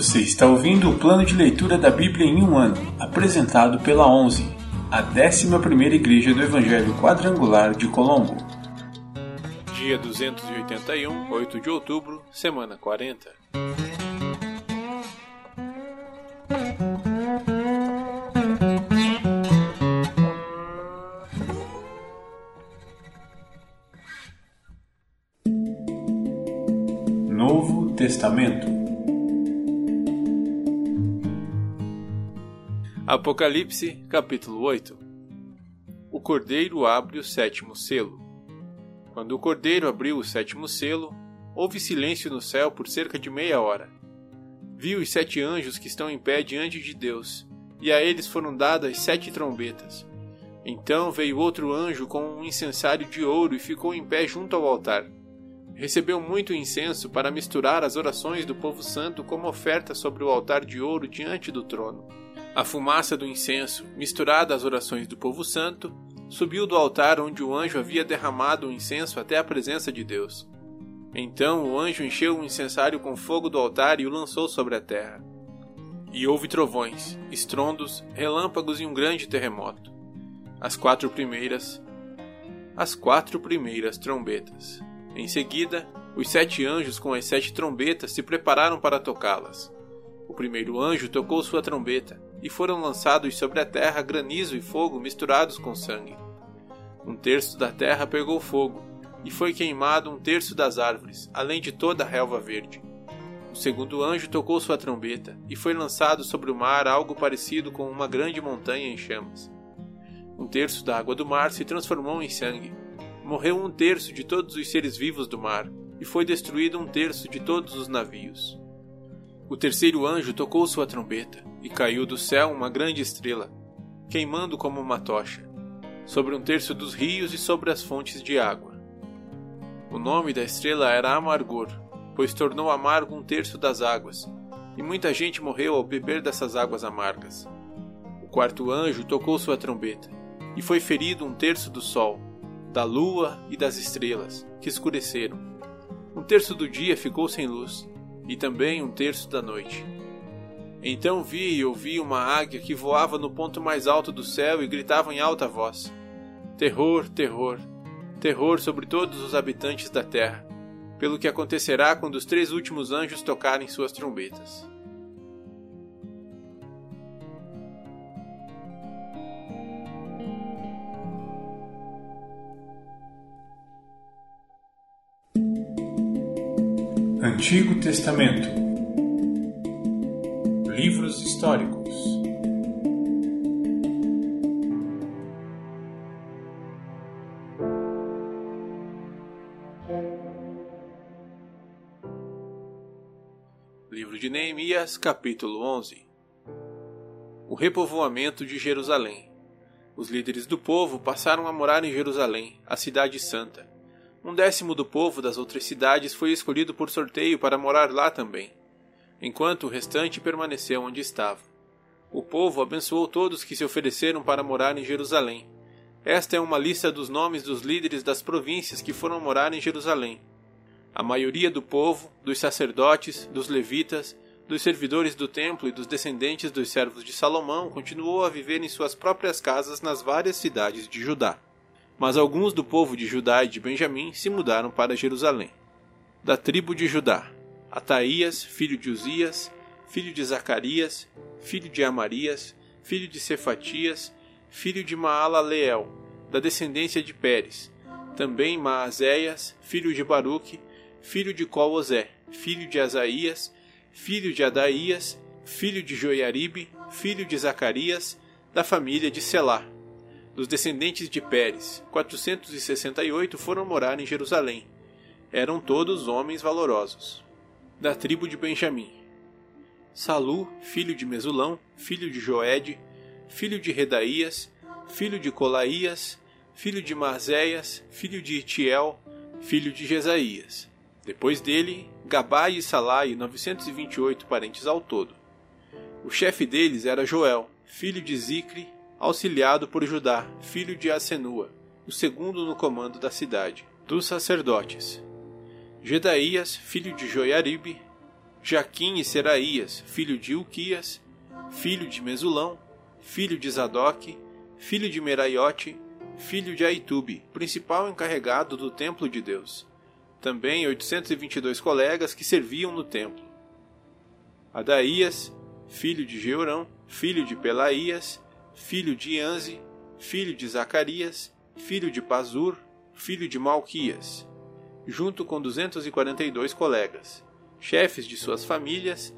Você está ouvindo o plano de leitura da Bíblia em um ano, apresentado pela 11, a 11ª Igreja do Evangelho Quadrangular de Colombo. Dia 281, 8 de outubro, semana 40. Novo Testamento Apocalipse, capítulo 8 O cordeiro abre o sétimo selo. Quando o cordeiro abriu o sétimo selo, houve silêncio no céu por cerca de meia hora. Vi os sete anjos que estão em pé diante de Deus, e a eles foram dadas sete trombetas. Então veio outro anjo com um incensário de ouro e ficou em pé junto ao altar. Recebeu muito incenso para misturar as orações do povo santo como oferta sobre o altar de ouro diante do trono. A fumaça do incenso, misturada às orações do povo santo, subiu do altar onde o anjo havia derramado o incenso até a presença de Deus. Então o anjo encheu o incensário com fogo do altar e o lançou sobre a terra. E houve trovões, estrondos, relâmpagos e um grande terremoto. As quatro primeiras, as quatro primeiras trombetas. Em seguida, os sete anjos com as sete trombetas se prepararam para tocá-las. O primeiro anjo tocou sua trombeta, e foram lançados sobre a terra granizo e fogo misturados com sangue. Um terço da terra pegou fogo, e foi queimado um terço das árvores, além de toda a relva verde. O segundo anjo tocou sua trombeta, e foi lançado sobre o mar algo parecido com uma grande montanha em chamas. Um terço da água do mar se transformou em sangue. Morreu um terço de todos os seres vivos do mar, e foi destruído um terço de todos os navios. O terceiro anjo tocou sua trombeta, e caiu do céu uma grande estrela, queimando como uma tocha, sobre um terço dos rios e sobre as fontes de água. O nome da estrela era Amargor, pois tornou amargo um terço das águas, e muita gente morreu ao beber dessas águas amargas. O quarto anjo tocou sua trombeta, e foi ferido um terço do sol, da lua e das estrelas, que escureceram. Um terço do dia ficou sem luz, e também um terço da noite. Então vi e ouvi uma águia que voava no ponto mais alto do céu e gritava em alta voz: Terror, terror, terror sobre todos os habitantes da terra, pelo que acontecerá quando os três últimos anjos tocarem suas trombetas. Antigo Testamento. Livros históricos. Livro de Neemias, capítulo 11 O repovoamento de Jerusalém. Os líderes do povo passaram a morar em Jerusalém, a cidade santa um décimo do povo das outras cidades foi escolhido por sorteio para morar lá também, enquanto o restante permaneceu onde estava. O povo abençoou todos que se ofereceram para morar em Jerusalém. Esta é uma lista dos nomes dos líderes das províncias que foram morar em Jerusalém. A maioria do povo, dos sacerdotes, dos levitas, dos servidores do templo e dos descendentes dos servos de Salomão continuou a viver em suas próprias casas nas várias cidades de Judá mas alguns do povo de Judá e de Benjamim se mudaram para Jerusalém. Da tribo de Judá, Ataías, filho de Uzias, filho de Zacarias, filho de Amarias, filho de Cefatias, filho de Maalaleel, da descendência de Pérez, também Maazéias, filho de Baruque, filho de Colosé, filho de Asaías, filho de Adaías, filho de Joiaribe, filho de Zacarias, da família de Selá, dos descendentes de Pérez, 468 foram morar em Jerusalém. Eram todos homens valorosos. Da tribo de Benjamim. Salu, filho de Mesulão, filho de Joed, filho de Redaías, filho de Colaías, filho de Marzéias, filho de Itiel, filho de Jesaías. Depois dele, Gabai e Salai, 928 parentes ao todo. O chefe deles era Joel, filho de Zicre, auxiliado por Judá, filho de Asenua, o segundo no comando da cidade, dos sacerdotes. Gedaías, filho de Joiaribe, Jaquim e Seraías, filho de Ilquias, filho de Mesulão, filho de Zadok, filho de Meraiote, filho de Aitube, principal encarregado do templo de Deus. Também 822 colegas que serviam no templo. Adaías, filho de Georão, filho de Pelaías, filho de Anze, filho de Zacarias, filho de Pazur, filho de Malquias, junto com 242 colegas, chefes de suas famílias,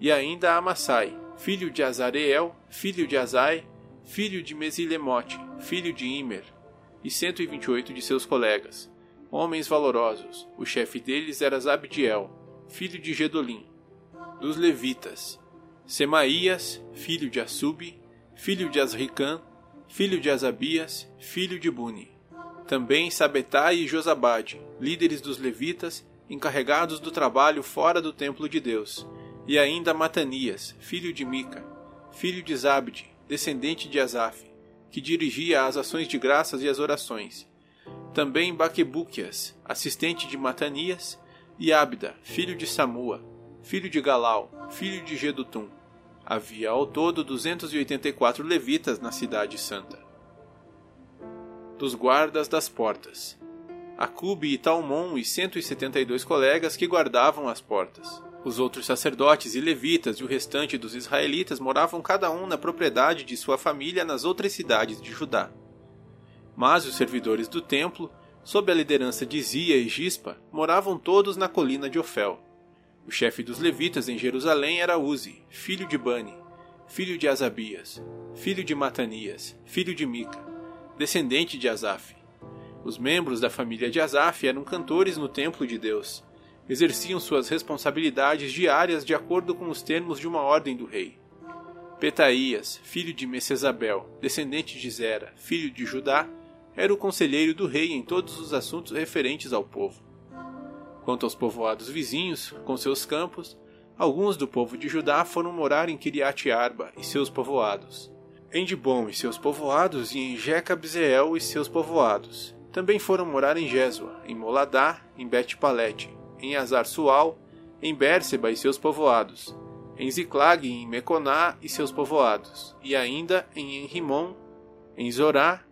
e ainda Amassai, filho de Azareel, filho de Azai, filho de Mesilemote, filho de Imer, e 128 de seus colegas, homens valorosos. O chefe deles era Zabdiel, filho de Gedolim. Dos levitas, Semaías, filho de Assub, filho de Azricã, filho de Azabias, filho de Buni. Também Sabetai e Josabade, líderes dos levitas, encarregados do trabalho fora do templo de Deus, e ainda Matanias, filho de Mica, filho de Zabde, descendente de Asaf, que dirigia as ações de graças e as orações. Também Baquebúquias, assistente de Matanias, e Abda, filho de Samua, filho de Galal, filho de Gedutum. Havia ao todo 284 levitas na cidade santa. Dos guardas das portas. Acube e Talmon e 172 colegas que guardavam as portas. Os outros sacerdotes e levitas e o restante dos israelitas moravam cada um na propriedade de sua família nas outras cidades de Judá. Mas os servidores do templo, sob a liderança de Zia e Gispa, moravam todos na colina de Ofel. O chefe dos levitas em Jerusalém era Uzi, filho de Bani, filho de Asabias, filho de Matanias, filho de Mica, descendente de Asaf. Os membros da família de Asaf eram cantores no templo de Deus exerciam suas responsabilidades diárias de acordo com os termos de uma ordem do rei. Petaías, filho de Messesabel, descendente de Zera, filho de Judá, era o conselheiro do rei em todos os assuntos referentes ao povo. Quanto aos povoados vizinhos, com seus campos, alguns do povo de Judá foram morar em Kiriat Arba e seus povoados, em Dibon e seus povoados e em Jecabzeel e seus povoados. Também foram morar em Jesua, em Moladá, em Bet-Palete, em Azar-Sual, em Bérseba e seus povoados, em Ziclag e em Meconá e seus povoados, e ainda em Enrimon, em Zorá,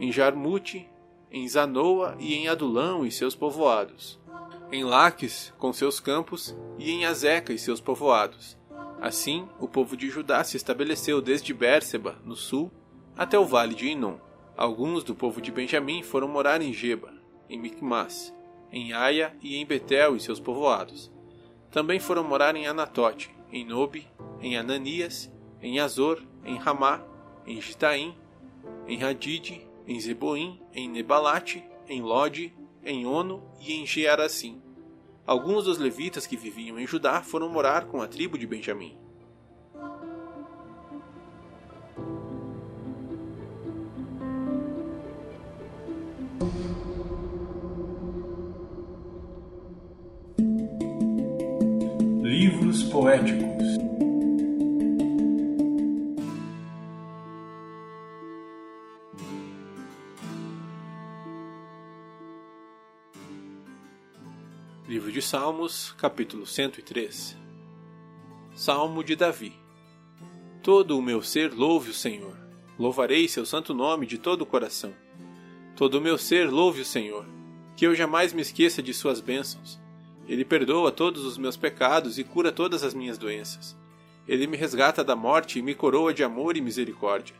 em Jarmute, em Zanoa e em Adulão e seus povoados, em Laques com seus campos e em Azeca e seus povoados. Assim, o povo de Judá se estabeleceu desde Bérseba, no sul, até o vale de Inom. Alguns do povo de Benjamim foram morar em Geba, em Micmas, em Aia e em Betel e seus povoados. Também foram morar em Anatote, em Nobe, em Ananias, em Azor, em Ramá, em Gitaim, em Hadid, em Zeboim, em Nebalate, em Lode, em Ono e em Gearassim. Alguns dos levitas que viviam em Judá foram morar com a tribo de Benjamim. Livros poéticos. Salmos, capítulo 103 Salmo de Davi Todo o meu ser louve o Senhor. Louvarei seu santo nome de todo o coração. Todo o meu ser louve o Senhor. Que eu jamais me esqueça de suas bênçãos ele perdoa todos os meus pecados e cura todas as minhas doenças. Ele me resgata da morte e me coroa de amor e misericórdia.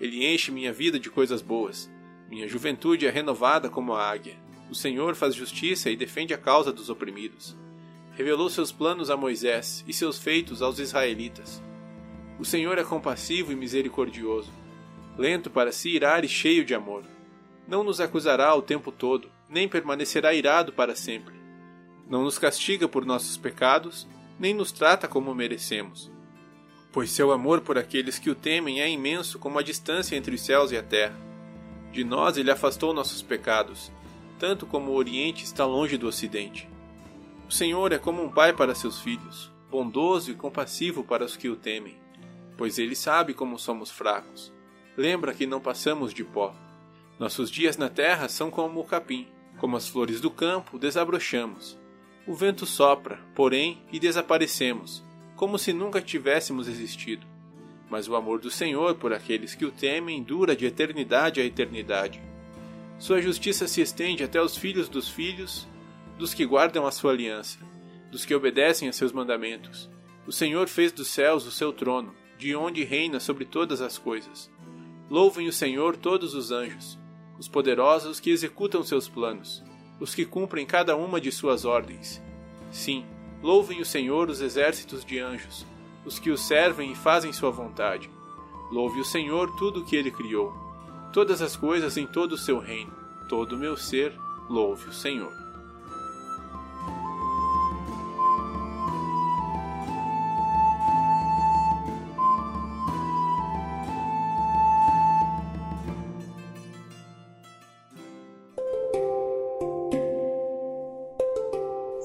Ele enche minha vida de coisas boas. Minha juventude é renovada como a águia. O Senhor faz justiça e defende a causa dos oprimidos. Revelou seus planos a Moisés e seus feitos aos israelitas. O Senhor é compassivo e misericordioso, lento para se irar e cheio de amor. Não nos acusará o tempo todo, nem permanecerá irado para sempre não nos castiga por nossos pecados, nem nos trata como merecemos. Pois seu amor por aqueles que o temem é imenso como a distância entre os céus e a terra. De nós ele afastou nossos pecados, tanto como o Oriente está longe do Ocidente. O Senhor é como um pai para seus filhos, bondoso e compassivo para os que o temem, pois ele sabe como somos fracos. Lembra que não passamos de pó. Nossos dias na terra são como o capim, como as flores do campo desabrochamos O vento sopra, porém, e desaparecemos, como se nunca tivéssemos existido. Mas o amor do Senhor por aqueles que o temem dura de eternidade a eternidade. Sua justiça se estende até os filhos dos filhos, dos que guardam a sua aliança, dos que obedecem a seus mandamentos. O Senhor fez dos céus o seu trono, de onde reina sobre todas as coisas. Louvem o Senhor todos os anjos, os poderosos que executam seus planos os que cumprem cada uma de suas ordens. Sim, louvem o Senhor os exércitos de anjos, os que o servem e fazem sua vontade. Louve o Senhor tudo o que ele criou, todas as coisas em todo o seu reino, todo o meu ser, louve o Senhor.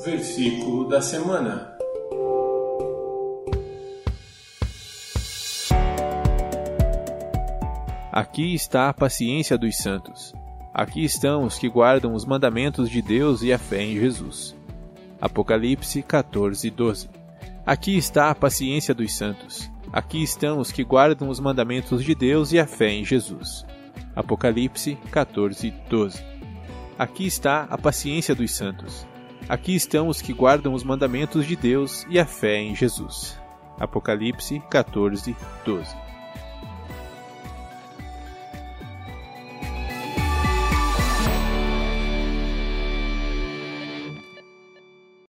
Versículo da semana. Aqui está a paciência dos santos. Aqui estão os que guardam os mandamentos de Deus e a fé em Jesus. Apocalipse 14, 12. Aqui está a paciência dos santos. Aqui estão os que guardam os mandamentos de Deus e a fé em Jesus. Apocalipse 14, 12. Aqui está a paciência dos santos. Aqui estão os que guardam os mandamentos de Deus e a fé em Jesus. Apocalipse 14, 12.